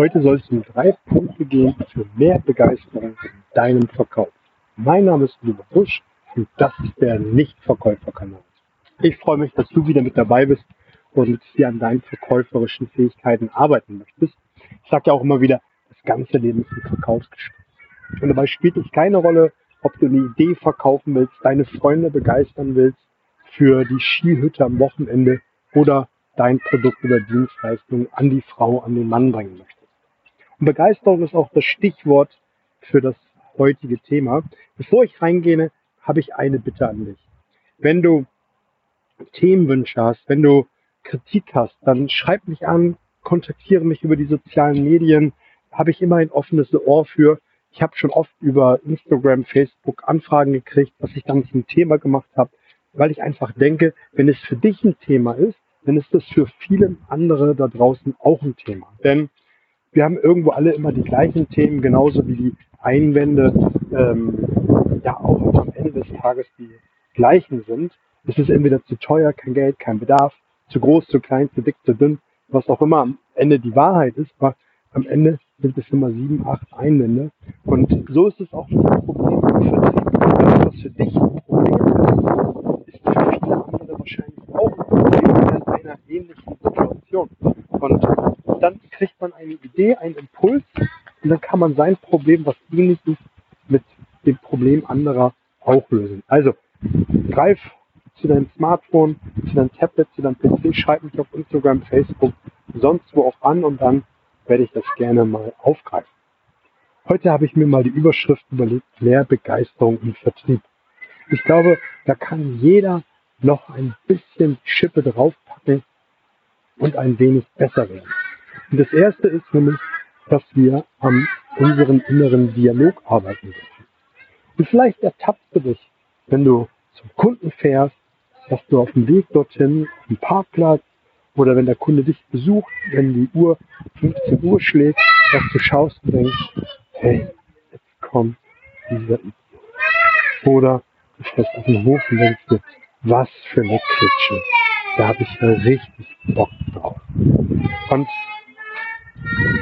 Heute soll es um drei Punkte gehen für mehr Begeisterung in deinem Verkauf. Mein Name ist Luba Busch und das ist der Nichtverkäuferkanal. Ich freue mich, dass du wieder mit dabei bist und hier an deinen verkäuferischen Fähigkeiten arbeiten möchtest. Ich sage ja auch immer wieder, das ganze Leben ist ein Verkaufsgespräch. Und dabei spielt es keine Rolle, ob du eine Idee verkaufen willst, deine Freunde begeistern willst für die Skihütte am Wochenende oder dein Produkt oder Dienstleistung an die Frau, an den Mann bringen möchtest. Und Begeisterung ist auch das Stichwort für das heutige Thema. Bevor ich reingehe, habe ich eine Bitte an dich. Wenn du Themenwünsche hast, wenn du Kritik hast, dann schreib mich an, kontaktiere mich über die sozialen Medien, habe ich immer ein offenes Ohr für. Ich habe schon oft über Instagram, Facebook Anfragen gekriegt, was ich dann zum Thema gemacht habe, weil ich einfach denke, wenn es für dich ein Thema ist, dann ist das für viele andere da draußen auch ein Thema. Denn wir haben irgendwo alle immer die gleichen Themen, genauso wie die Einwände ähm, ja auch am Ende des Tages die gleichen sind. Es ist entweder zu teuer, kein Geld, kein Bedarf, zu groß, zu klein, zu dick, zu dünn, was auch immer am Ende die Wahrheit ist, aber am Ende sind es immer sieben, acht Einwände. Und so ist es auch mit dem Problem im Vertrieb. Das, was für dich ein Problem ist, ist für viele andere wahrscheinlich auch ein Problem in einer ähnlichen Situation. Und kriegt man eine Idee, einen Impuls und dann kann man sein Problem, was ähnlich ist, mit dem Problem anderer auch lösen. Also greif zu deinem Smartphone, zu deinem Tablet, zu deinem PC, schreib mich auf Instagram, Facebook, sonst wo auch an und dann werde ich das gerne mal aufgreifen. Heute habe ich mir mal die Überschrift überlegt, mehr Begeisterung im Vertrieb. Ich glaube, da kann jeder noch ein bisschen Schippe draufpacken und ein wenig besser werden. Und das erste ist nämlich, dass wir an unserem inneren Dialog arbeiten dürfen. Und vielleicht ertappst du dich, wenn du zum Kunden fährst, dass du auf dem Weg dorthin, dem Parkplatz oder wenn der Kunde dich besucht, wenn die Uhr 15 Uhr schlägt, dass du schaust und denkst, hey, jetzt kommt dieser Idiot. Oder du fährst auf den Hof und denkst dir, was für eine Klitsche. Da habe ich richtig Bock drauf. Und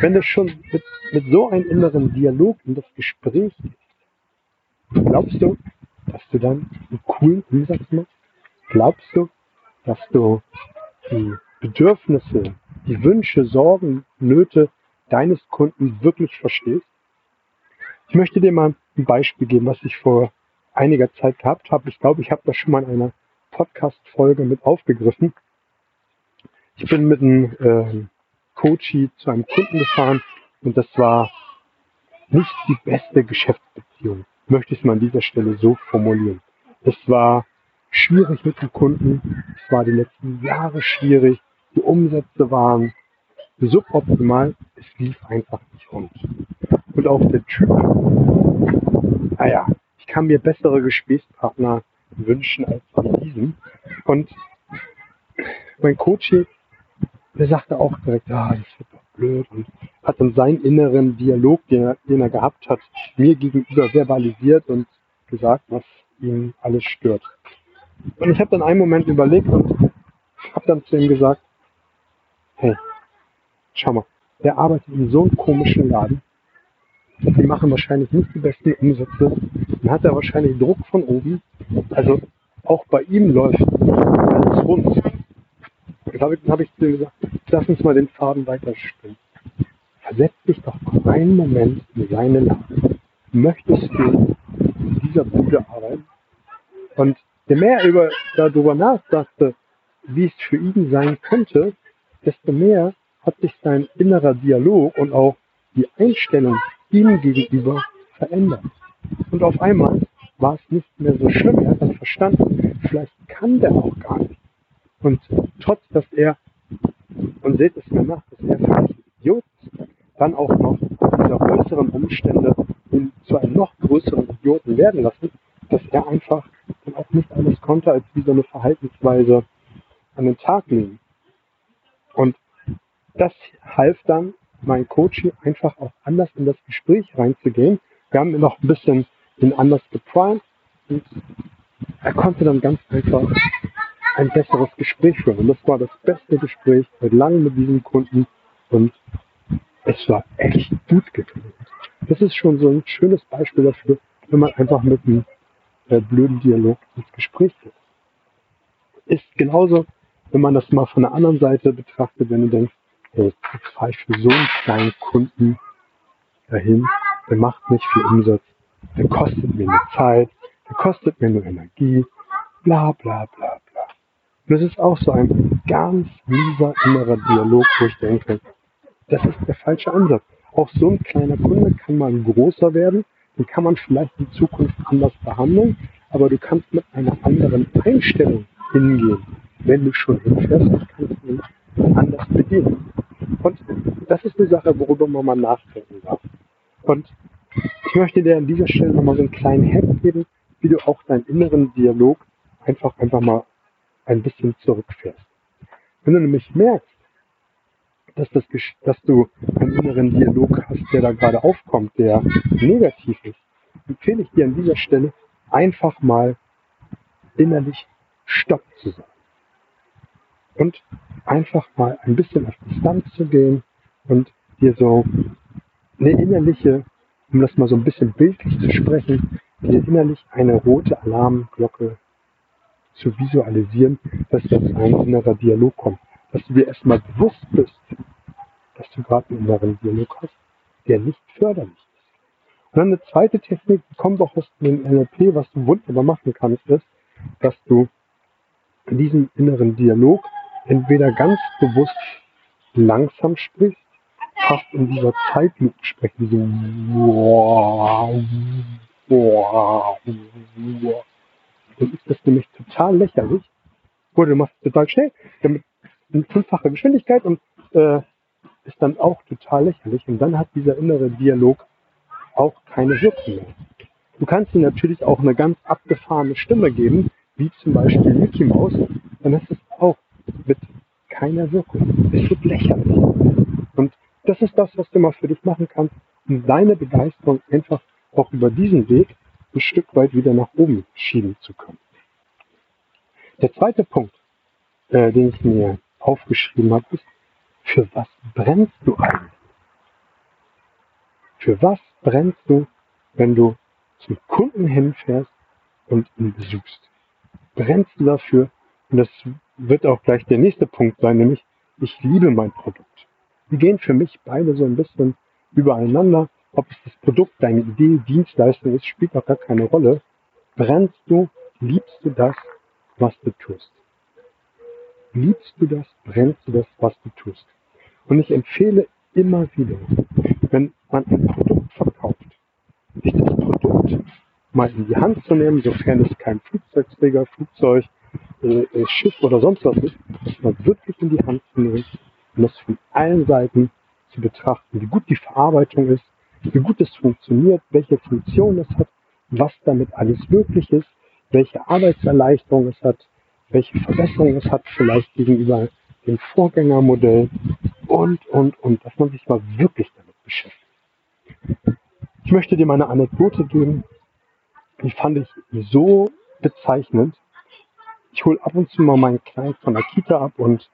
wenn du schon mit, mit so einem inneren Dialog in das Gespräch gehst, glaubst du, dass du dann einen coolen Umsatz machst? Glaubst du, dass du die Bedürfnisse, die Wünsche, Sorgen, Nöte deines Kunden wirklich verstehst? Ich möchte dir mal ein Beispiel geben, was ich vor einiger Zeit gehabt habe. Ich glaube, ich habe das schon mal in einer Podcast-Folge mit aufgegriffen. Ich bin mit einem Coachie zu einem Kunden gefahren und das war nicht die beste Geschäftsbeziehung, möchte ich es mal an dieser Stelle so formulieren. Es war schwierig mit dem Kunden, es war die letzten Jahre schwierig, die Umsätze waren suboptimal, es lief einfach nicht rund. Und auch der Typ, naja, ich kann mir bessere Gesprächspartner wünschen als diesen. Und mein Coach der sagte auch direkt, ah, das wird doch blöd und hat dann seinen inneren Dialog, den er, den er gehabt hat, mir gegenüber verbalisiert und gesagt, was ihn alles stört. Und ich habe dann einen Moment überlegt und habe dann zu ihm gesagt, hey, schau mal, der arbeitet in so einem komischen Laden. Die machen wahrscheinlich nicht die besten Umsätze. Dann hat er wahrscheinlich Druck von oben. Also auch bei ihm läuft alles rund. Dann habe ich zu ihm gesagt, lass uns mal den Faden weiterspinnen. Versetz dich doch mal einen Moment in seine Lage. Möchtest du in dieser Bude arbeiten? Und je mehr er über, darüber nachdachte, wie es für ihn sein könnte, desto mehr hat sich sein innerer Dialog und auch die Einstellung ihm gegenüber verändert. Und auf einmal war es nicht mehr so schlimm. Er hat dann verstanden, vielleicht kann der auch gar nicht. Und trotz, dass er, und seht es mir nach, dass er vielleicht Idiot ist, dann auch noch diese äußeren Umstände ihn zu einem noch größeren Idioten werden lassen, dass er einfach dann auch nicht alles konnte, als wie so eine Verhaltensweise an den Tag legen. Und das half dann mein Coach einfach auch anders in das Gespräch reinzugehen. Wir haben ihn noch ein bisschen ihn anders geprimed und er konnte dann ganz einfach ein besseres Gespräch führen. Und das war das beste Gespräch seit langem mit diesem Kunden. Und es war echt gut geklungen. Das ist schon so ein schönes Beispiel dafür, wenn man einfach mit einem äh, blöden Dialog ins Gespräch geht. Ist genauso, wenn man das mal von der anderen Seite betrachtet, wenn du denkst, hey, jetzt fahre ich für so einen kleinen Kunden dahin, der macht nicht viel Umsatz, der kostet mir nur Zeit, der kostet mir nur Energie, bla bla bla das ist auch so ein ganz mieser innerer Dialog, wo ich denke, das ist der falsche Ansatz. Auch so ein kleiner Kunde kann mal großer werden, den kann man vielleicht in Zukunft anders behandeln, aber du kannst mit einer anderen Einstellung hingehen. Wenn du schon hinfährst, kannst du ihn anders bedienen. Und das ist eine Sache, worüber man mal nachdenken darf. Und ich möchte dir an dieser Stelle nochmal so einen kleinen Hack geben, wie du auch deinen inneren Dialog einfach, einfach mal ein bisschen zurückfährst. Wenn du nämlich merkst, dass, das, dass du einen inneren Dialog hast, der da gerade aufkommt, der negativ ist, empfehle ich dir an dieser Stelle einfach mal innerlich Stopp zu sagen. Und einfach mal ein bisschen auf Distanz zu gehen und dir so eine innerliche, um das mal so ein bisschen bildlich zu sprechen, dir innerlich eine rote Alarmglocke zu visualisieren, dass das ein innerer Dialog kommt. Dass du dir erstmal bewusst bist, dass du gerade einen inneren Dialog hast, der nicht förderlich ist. Und dann eine zweite Technik, die kommt auch aus dem NLP, was du wunderbar machen kannst, ist, dass du in diesem inneren Dialog entweder ganz bewusst langsam sprichst, fast in dieser Zeitlupe sprechen, so wow, wow, wow. Dann ist das nämlich total lächerlich. Oder du machst es total schnell, damit in fünffacher Geschwindigkeit und äh, ist dann auch total lächerlich. Und dann hat dieser innere Dialog auch keine Wirkung mehr. Du kannst ihm natürlich auch eine ganz abgefahrene Stimme geben, wie zum Beispiel Mickey Mouse, dann ist es auch mit keiner Wirkung. Es wird lächerlich. Und das ist das, was du mal für dich machen kannst, um deine Begeisterung einfach auch über diesen Weg ein Stück weit wieder nach oben schieben zu können. Der zweite Punkt, äh, den ich mir aufgeschrieben habe, ist, für was brennst du eigentlich? Für was brennst du, wenn du zum Kunden hinfährst und ihn besuchst? Brennst du dafür? Und das wird auch gleich der nächste Punkt sein, nämlich ich liebe mein Produkt. Die gehen für mich beide so ein bisschen übereinander. Ob es das Produkt, deine Idee, Dienstleistung ist, spielt auch gar keine Rolle. Brennst du, liebst du das, was du tust? Liebst du das, brennst du das, was du tust? Und ich empfehle immer wieder, wenn man ein Produkt verkauft, sich das Produkt mal in die Hand zu nehmen, sofern es kein Flugzeugträger, Flugzeug, äh, äh, Schiff oder sonst was ist, mal wirklich in die Hand zu nehmen und das von allen Seiten zu betrachten, wie gut die Verarbeitung ist, wie gut es funktioniert, welche Funktion es hat, was damit alles möglich ist, welche Arbeitserleichterung es hat, welche Verbesserung es hat, vielleicht gegenüber dem Vorgängermodell und, und, und, dass man sich mal wirklich damit beschäftigt. Ich möchte dir mal eine Anekdote geben, die fand ich so bezeichnend. Ich hole ab und zu mal meinen Kleinen von der Kita ab und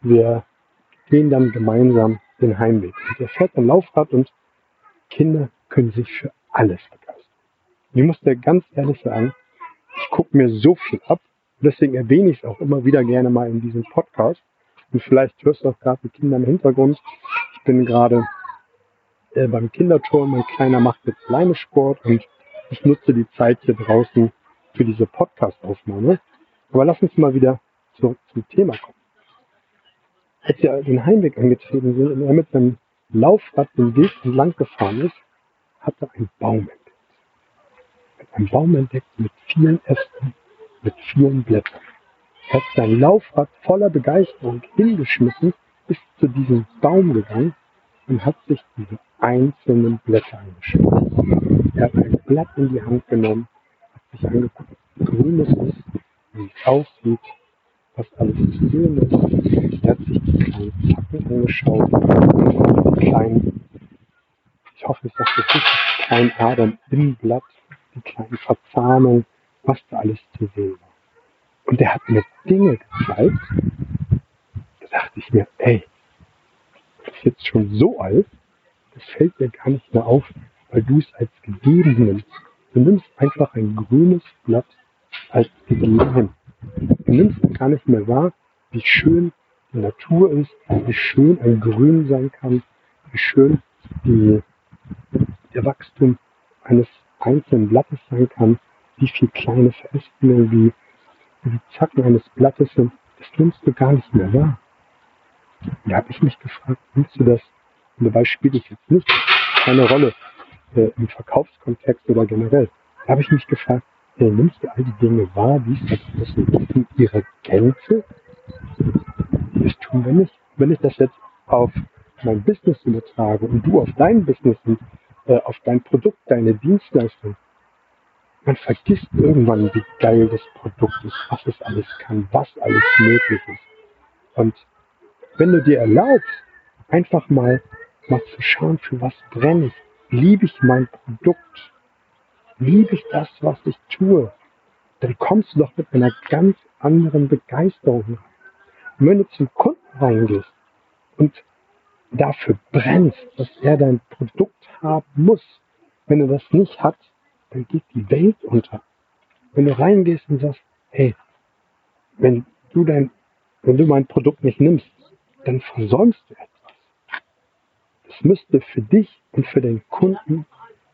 wir gehen dann gemeinsam den Heimweg. Und er fährt ein Laufrad und Kinder können sich für alles begeistern. Ich muss dir ganz ehrlich sagen, ich gucke mir so viel ab. Deswegen erwähne ich es auch immer wieder gerne mal in diesem Podcast. Und vielleicht hörst du auch gerade die Kinder im Hintergrund. Ich bin gerade äh, beim Kinderturm. Mein Kleiner macht jetzt alleine Sport und ich nutze die Zeit hier draußen für diese Podcast-Aufnahme. Aber lass uns mal wieder zurück zum Thema kommen. Als wir den Heimweg angetreten sind und er mit seinem Laufrad den Weg entlang gefahren ist, hat er einen Baum entdeckt. Einen Baum entdeckt mit vielen Ästen, mit vielen Blättern. Er hat sein Laufrad voller Begeisterung hingeschmissen, ist zu diesem Baum gegangen und hat sich diese einzelnen Blätter angeschaut. Er hat ein Blatt in die Hand genommen, hat sich angeguckt, wie grün es ist, wie es aussieht, was alles zu sehen ist. Er hat sich die kleinen Zacken angeschaut, die kleinen, ich hoffe, ich sage das richtig, die kleinen Adern im Blatt, die kleinen Verzahnungen, was da alles zu sehen war. Und er hat mir Dinge gezeigt, da dachte ich mir, ey, das ist jetzt schon so alt es fällt dir gar nicht mehr auf, weil du es als gegeben nimmst. Du nimmst einfach ein grünes Blatt als gegeben. Du nimmst gar nicht mehr wahr, wie schön die Natur ist, wie schön ein Grün sein kann, wie schön die, der Wachstum eines einzelnen Blattes sein kann, wie viele kleine Verästelungen, wie, wie Zacken eines Blattes sind. Das nimmst du gar nicht mehr wahr. Da habe ich mich gefragt, nimmst du das, und dabei spiele ich jetzt nicht keine Rolle äh, im Verkaufskontext oder generell. Da habe ich mich gefragt, äh, nimmst du all die Dinge wahr, wie es da draußen ist, in ihrer Gänze? Das tun wir nicht. Wenn ich das jetzt auf mein Business übertrage und du auf dein Business und äh, auf dein Produkt, deine Dienstleistung, man vergisst irgendwann, wie geil das Produkt ist, was es alles kann, was alles möglich ist. Und wenn du dir erlaubst, einfach mal, mal zu schauen, für was brenne ich, liebe ich mein Produkt, liebe ich das, was ich tue, dann kommst du doch mit einer ganz anderen Begeisterung rein. Und wenn du zum Kunden reingehst und dafür brennst, dass er dein Produkt haben muss, wenn er das nicht hat, dann geht die Welt unter. Wenn du reingehst und sagst, hey, wenn du dein, wenn du mein Produkt nicht nimmst, dann versäumst du etwas. Das müsste für dich und für den Kunden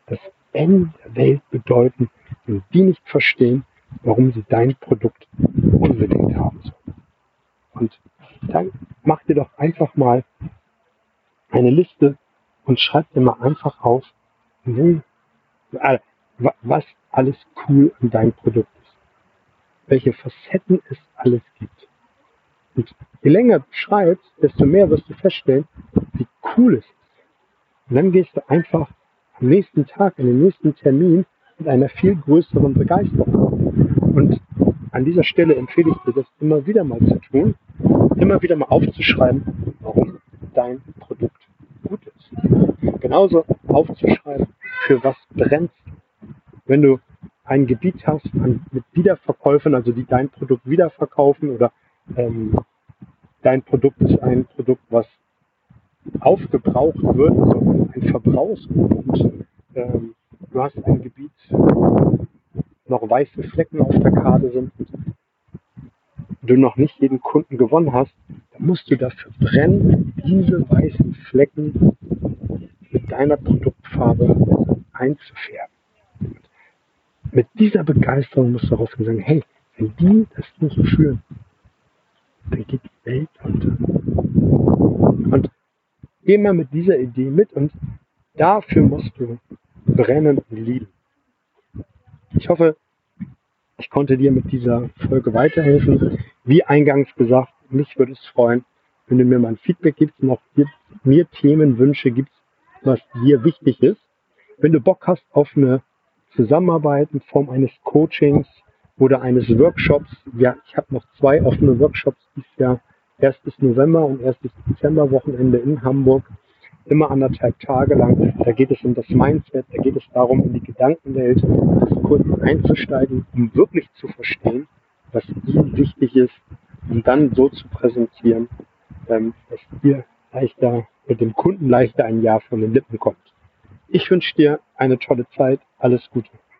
das Ende der Welt bedeuten, wenn die nicht verstehen, warum sie dein Produkt unbedingt haben sollen. Und dann mach dir doch einfach mal eine Liste und schreib dir mal einfach auf, äh, was alles cool an deinem Produkt ist. Welche Facetten es alles gibt. Und je länger du schreibst, desto mehr wirst du feststellen, wie cool es ist. Und dann gehst du einfach am nächsten Tag, in den nächsten Termin mit einer viel größeren Begeisterung. Und an dieser Stelle empfehle ich dir, das immer wieder mal zu tun, immer wieder mal aufzuschreiben, warum dein Produkt gut ist. Genauso aufzuschreiben, für was brennst du. Wenn du ein Gebiet hast mit Wiederverkäufern, also die dein Produkt wiederverkaufen oder ähm, dein Produkt ist ein Produkt, was aufgebraucht wird, also ein Verbrauchsgut und ähm, du hast ein Gebiet, noch weiße Flecken auf der Karte sind und du noch nicht jeden Kunden gewonnen hast, dann musst du dafür brennen, diese weißen Flecken mit deiner Produktfarbe einzufärben. mit dieser Begeisterung musst du rausgehen und sagen, hey, wenn die das nicht fühlen, dann geht die Welt unter. Geh mal mit dieser Idee mit und dafür musst du brennen und lieben. Ich hoffe, ich konnte dir mit dieser Folge weiterhelfen. Wie eingangs gesagt, mich würde es freuen, wenn du mir mal ein Feedback gibst und auch mir Themenwünsche gibst, was dir wichtig ist. Wenn du Bock hast auf eine Zusammenarbeit in Form eines Coachings oder eines Workshops, ja, ich habe noch zwei offene Workshops dieses Jahr, erstes November und erstes Dezember Wochenende in Hamburg, immer anderthalb Tage lang. Da geht es um das Mindset, da geht es darum, in die Gedankenwelt des Kunden einzusteigen, um wirklich zu verstehen, was ihm wichtig ist, und dann so zu präsentieren, ähm, dass dir leichter, mit dem Kunden leichter ein Ja von den Lippen kommt. Ich wünsche dir eine tolle Zeit. Alles Gute.